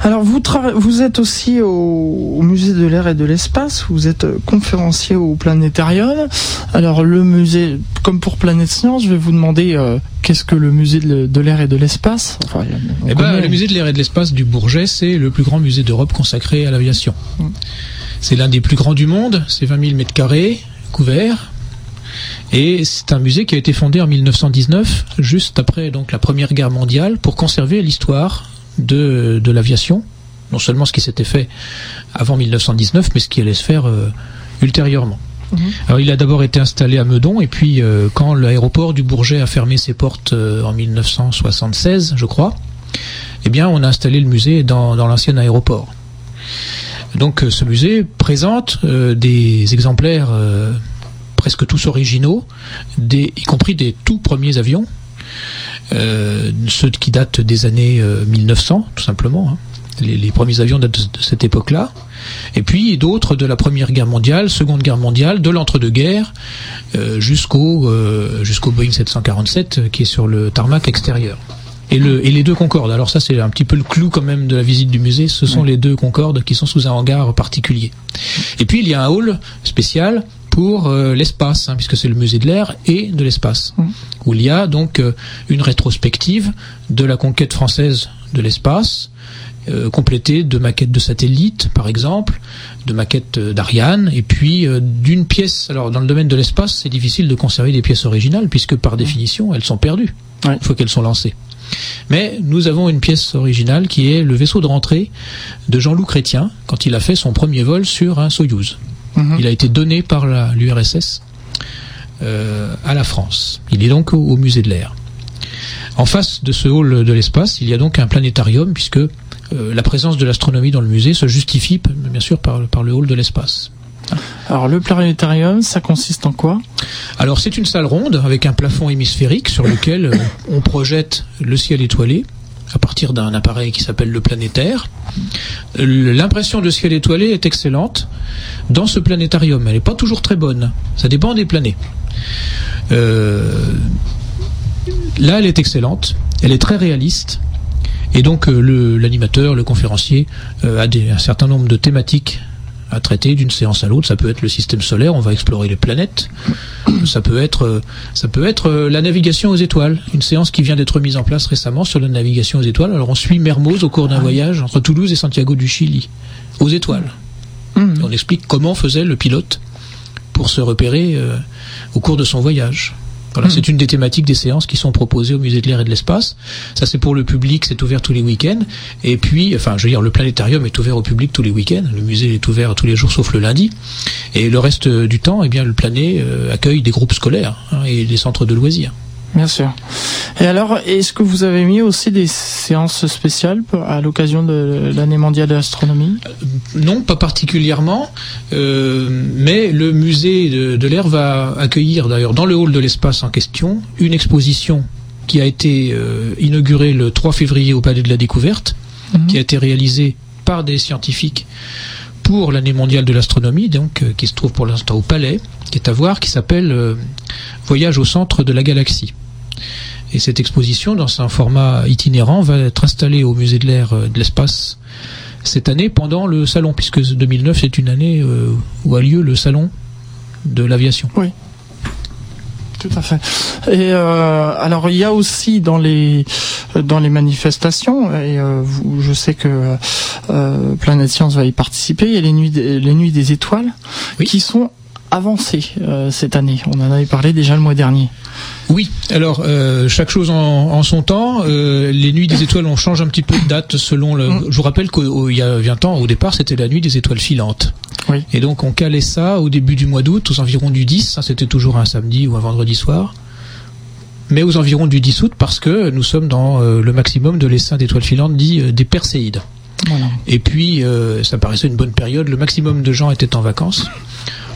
Alors vous êtes aussi au, au musée de l'air et de l'espace. Vous êtes euh, conférencier au planétarium. Alors le musée, comme pour Planète Science, je vais vous demander euh, qu'est-ce que le musée de, l'air et de l'espace? Enfin,
Eh ben, le musée de l'air et de l'espace du Bourget, c'est le plus grand musée d'Europe consacré à l'aviation.
Mm.
C'est l'un des plus grands du monde, c'est 20 000 mètres carrés couverts. Et c'est un musée qui a été fondé en 1919, juste après donc la Première Guerre mondiale, pour conserver l'histoire de, de l'aviation. Non seulement ce qui s'était fait avant 1919, mais ce qui allait se faire euh, ultérieurement.
Mhm.
Alors il a d'abord été installé à Meudon, et puis euh, quand l'aéroport du Bourget a fermé ses portes euh, en 1976, je crois, eh bien on a installé le musée dans, dans l'ancien aéroport. Donc ce musée présente des exemplaires presque tous originaux, des, y compris des tout premiers avions, euh, ceux qui datent des années euh, 1900 tout simplement. hein. Les, les premiers avions datent de, cette époque-là. Et puis d'autres de la Première Guerre mondiale, Seconde Guerre mondiale, de l'entre-deux-guerres, euh, jusqu'au euh, jusqu'au Boeing 747 euh, qui est sur le tarmac extérieur. Et, le, et les deux Concorde. Alors ça, c'est un petit peu le clou quand même de la visite du musée. Ce sont les deux Concorde qui sont sous un hangar particulier. Et puis il y a un hall spécial pour euh, l'espace, hein, puisque c'est le musée de l'air et de l'espace,
Mhm.
où il y a donc euh, une rétrospective de la conquête française de l'espace, euh, complétée de maquettes de satellites, par exemple, de maquettes d'Ariane, et puis d'une pièce. Alors dans le domaine de l'espace, c'est difficile de conserver des pièces originales, puisque par définition, elles sont perdues
Ouais.
une fois qu'elles sont lancées. Mais nous avons une pièce originale qui est le vaisseau de rentrée de Jean-Loup Chrétien quand il a fait son premier vol sur un Soyouz. Il a été donné par l'URSS euh, à la France. Il est donc au, au musée de l'air. En face de ce hall de l'espace, il y a donc un planétarium puisque euh, la présence de l'astronomie dans le musée se justifie bien sûr par, par le hall de l'espace.
Alors le planétarium, ça consiste en quoi?
Alors c'est une salle ronde avec un plafond hémisphérique sur lequel euh, on projette le ciel étoilé à partir d'un appareil qui s'appelle le planétaire. L'impression de ciel étoilé est excellente dans ce planétarium. Elle n'est pas toujours très bonne. Ça dépend des planets. Euh, là, elle est excellente. Elle est très réaliste. Et donc euh, l'animateur, le, conférencier euh, a un certain nombre de thématiques à traiter d'une séance à l'autre. Ça peut être le système solaire, on va explorer les planètes. Ça peut être, euh, ça peut être euh, la navigation aux étoiles. Une séance qui vient d'être mise en place récemment sur la navigation aux étoiles. Alors on suit Mermoz au cours d'un voyage entre Toulouse et Santiago du Chili aux étoiles. Et on explique comment faisait le pilote pour se repérer euh, au cours de son voyage. Voilà,
Mhm.
c'est une des thématiques des séances qui sont proposées au musée de l'air et de l'espace. Ça, c'est pour le public, c'est ouvert tous les week-ends. Et puis, enfin, je veux dire, le planétarium est ouvert au public tous les week-ends. Le musée est ouvert tous les jours sauf le lundi. Et le reste euh, du temps, eh bien, le plané euh, accueille des groupes scolaires hein, et des centres de loisirs.
Bien sûr. Et alors, est-ce que vous avez mis aussi des séances spéciales à l'occasion de l'année mondiale de l'astronomie?
Non, pas particulièrement, euh, mais le musée de, de l'air va accueillir d'ailleurs dans le hall de l'espace en question une exposition qui a été euh, inaugurée le 3 février au Palais de la Découverte,
Mhm.
qui a été réalisée par des scientifiques pour l'année mondiale de l'astronomie, donc euh, qui se trouve pour l'instant au Palais, qui est à voir, qui s'appelle euh, Voyage au centre de la galaxie. Et cette exposition, dans un format itinérant, va être installée au musée de l'air euh, de l'espace cette année pendant le salon, puisque 2009 c'est une année où a lieu le salon de l'aviation.
Tout à fait. Et euh, alors il y a aussi dans les dans les manifestations et euh, vous- je sais que euh, Planète Science va y participer. Il y a les nuits des, les nuits des étoiles
Oui.
qui sont avancé cette année. On en avait parlé déjà le mois dernier.
Oui, alors chaque chose en, son temps. les nuits des étoiles, on change un petit peu de date selon le. Mm. Je vous rappelle qu'il y a 20 ans, au départ, c'était la nuit des étoiles filantes. Oui. Et donc on calait ça au début du mois d'août, aux environs du 10. C'était toujours un samedi ou un vendredi soir mais aux environs du 10 août parce que nous sommes dans euh, le maximum de l'essaim d'étoiles filantes dit euh, des Perséides. Et puis euh, ça paraissait une bonne période, le maximum de gens étaient en vacances.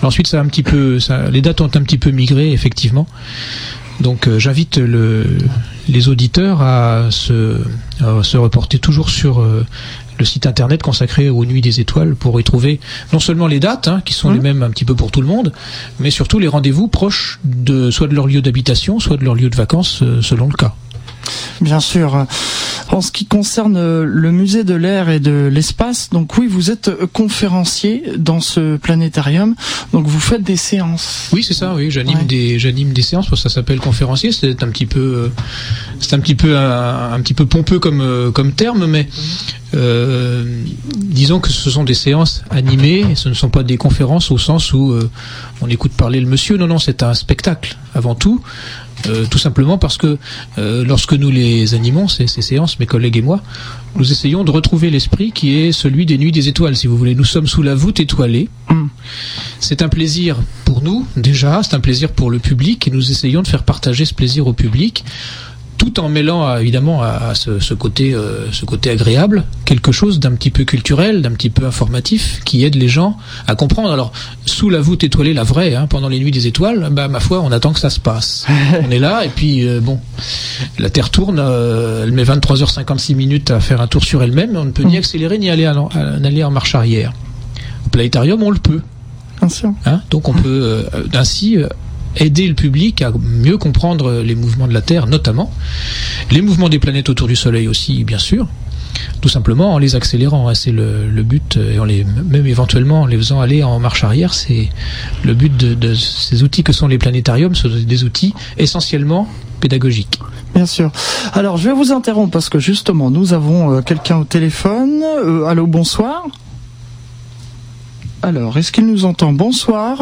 Ensuite ça a un petit peu, ça, les dates ont un petit peu migré effectivement. Donc j'invite le, les auditeurs à se, à se reporter toujours sur le site internet consacré aux nuits des étoiles pour y trouver non seulement les dates, hein, qui sont les mmh. mêmes un petit peu pour tout le monde, mais surtout les rendez-vous proches de soit de leur lieu d'habitation, soit de leur lieu de vacances, euh, selon le cas.
Bien sûr. En ce qui concerne euh, le musée de l'air et de l'espace, donc oui, vous êtes euh, conférencier dans ce planétarium, donc vous faites des séances.
Oui, c'est ça. Oui, j'anime des j'anime des séances. Ça s'appelle conférencier. C'est un petit peu euh, c'est un petit peu un, petit peu pompeux comme comme terme, mais disons que ce sont des séances animées. Ce ne sont pas des conférences au sens où on écoute parler le monsieur. Non, non, c'est un spectacle avant tout. Euh, tout simplement parce que euh, lorsque nous les animons, ces, séances, mes collègues et moi, nous essayons de retrouver l'esprit qui est celui des nuits des étoiles, si vous voulez. Nous sommes sous la voûte étoilée. Mm. C'est un plaisir pour nous, déjà, c'est un plaisir pour le public, et nous essayons de faire partager ce plaisir au public tout en mêlant évidemment à, ce, côté, euh, ce côté agréable, quelque chose d'un petit peu culturel, d'un petit peu informatif, qui aide les gens à comprendre. Alors, sous la voûte étoilée, la vraie, hein, pendant les nuits des étoiles, bah ma foi, on attend que ça se passe. on est là, et puis euh, bon, la Terre tourne, euh, elle met 23h56 minutes à faire un tour sur elle-même, on ne peut ni mm. accélérer ni aller, aller en marche arrière. Au planétarium, on le peut. Hein, donc on peut ainsi aider le public à mieux comprendre les mouvements de la Terre, notamment les mouvements des planètes autour du Soleil aussi, bien sûr. Tout simplement en les accélérant, c'est le, but, et en les, même éventuellement en les faisant aller en marche arrière, c'est le but de, ces outils que sont les planétariums, ce sont des outils essentiellement pédagogiques.
Bien sûr. Alors je vais vous interrompre parce que justement nous avons euh, quelqu'un au téléphone. Euh, allô, bonsoir. Alors, est-ce qu'il nous entend? Bonsoir.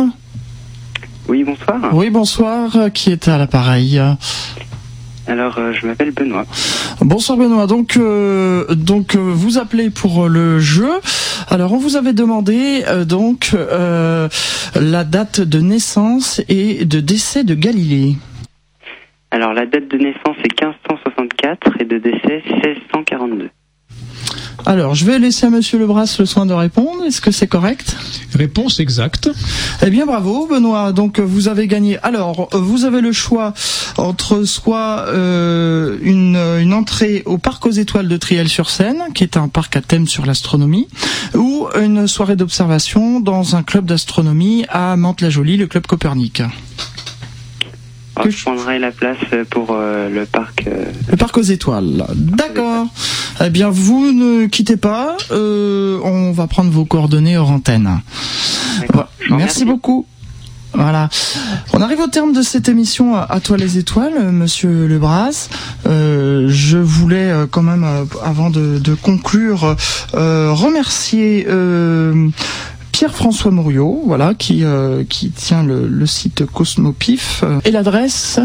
Oui, bonsoir.
Oui, bonsoir. Qui est à l'appareil
alors, euh, je m'appelle Benoît.
Bonsoir Benoît. Donc, euh, donc euh, vous appelez pour le jeu. Alors, on vous avait demandé donc la date de naissance et de décès de Galilée.
Alors, la date de naissance est 1564 et de décès 1642.
Alors, je vais laisser à Monsieur Lebras le soin de répondre. Est-ce que c'est correct?
Réponse exacte.
Eh bien, bravo, Benoît. Donc, vous avez gagné. Alors, vous avez le choix entre soit euh, une, une, entrée au Parc aux Étoiles de Triel-sur-Seine, qui est un parc à thème sur l'astronomie, ou une soirée d'observation dans un club d'astronomie à Mantes-la-Jolie, le club Copernic.
Je prendrai la place pour euh, le parc. Euh,
le parc aux étoiles. D'accord. Eh bien, vous ne quittez pas. Euh, on va prendre vos coordonnées hors antenne. Merci beaucoup. Voilà. On arrive au terme de cette émission à toi les étoiles, Monsieur Lebras. Euh, je voulais quand même, avant de, de conclure, remercier Pierre-François Mouriot, voilà, qui, euh, qui tient le, le site Cosmopif. Et l'adresse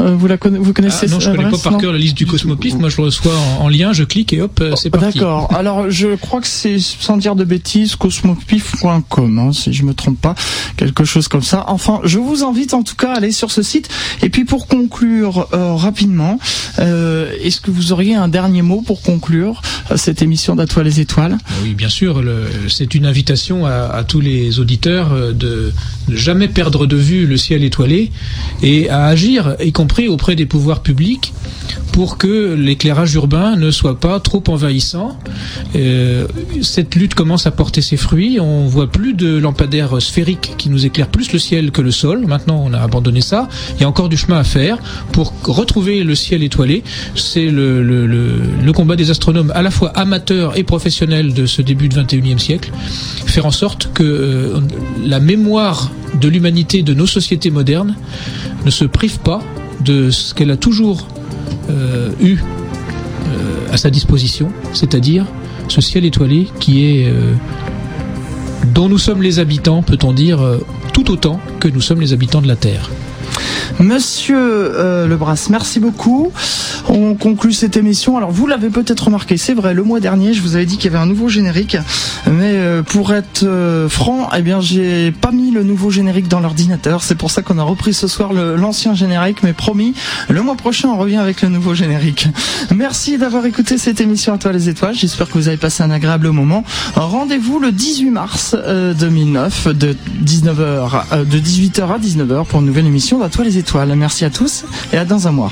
euh, vous la vous connaissez
ah, Non, je connais pas par cœur la liste du Cosmopif. Moi, je le reçois en, lien, je clique et hop, euh, c'est parti.
D'accord. Alors, je crois que c'est sans dire de bêtises, cosmopif.com, hein, si je me trompe pas, quelque chose comme ça. Enfin, je vous invite en tout cas à aller sur ce site. Et puis, pour conclure euh, rapidement, est-ce que vous auriez un dernier mot pour conclure cette émission d'Atoile les étoiles?
Oui, bien sûr. C'est une invitation à, à, tous les auditeurs de ne jamais perdre de vue le ciel étoilé et à agir, y compris auprès des pouvoirs publics pour que l'éclairage urbain ne soit pas trop envahissant. Euh, cette lutte commence à porter ses fruits. On voit plus de lampadaires sphériques qui nous éclairent plus le ciel que le sol. Maintenant, on a abandonné ça. Il y a encore du chemin à faire pour retrouver le ciel étoilé. C'est le, le, le, combat des astronomes à la fois amateurs et professionnels de ce début de 21e siècle. Faire en sorte que euh, la mémoire de l'humanité de nos sociétés modernes ne se prive pas de ce qu'elle a toujours eu euh, à sa disposition, c'est-à-dire ce ciel étoilé qui est euh, dont nous sommes les habitants, peut-on dire, euh, tout autant que nous sommes les habitants de la Terre.
Monsieur euh, Lebras, merci beaucoup. On conclut cette émission. Alors vous l'avez peut-être remarqué, c'est vrai, le mois dernier, je vous avais dit qu'il y avait un nouveau générique, mais euh, pour être euh, franc, eh bien j'ai pas mis le nouveau générique dans l'ordinateur. C'est pour ça qu'on a repris ce soir l'ancien générique, mais promis, le mois prochain on revient avec le nouveau générique. Merci d'avoir écouté cette émission à toi les étoiles. J'espère que vous avez passé un agréable moment. Rendez-vous le 18 mars 2009 de 19h, de 18h à 19h pour une nouvelle émission d'À toi les Merci à tous et à dans un mois.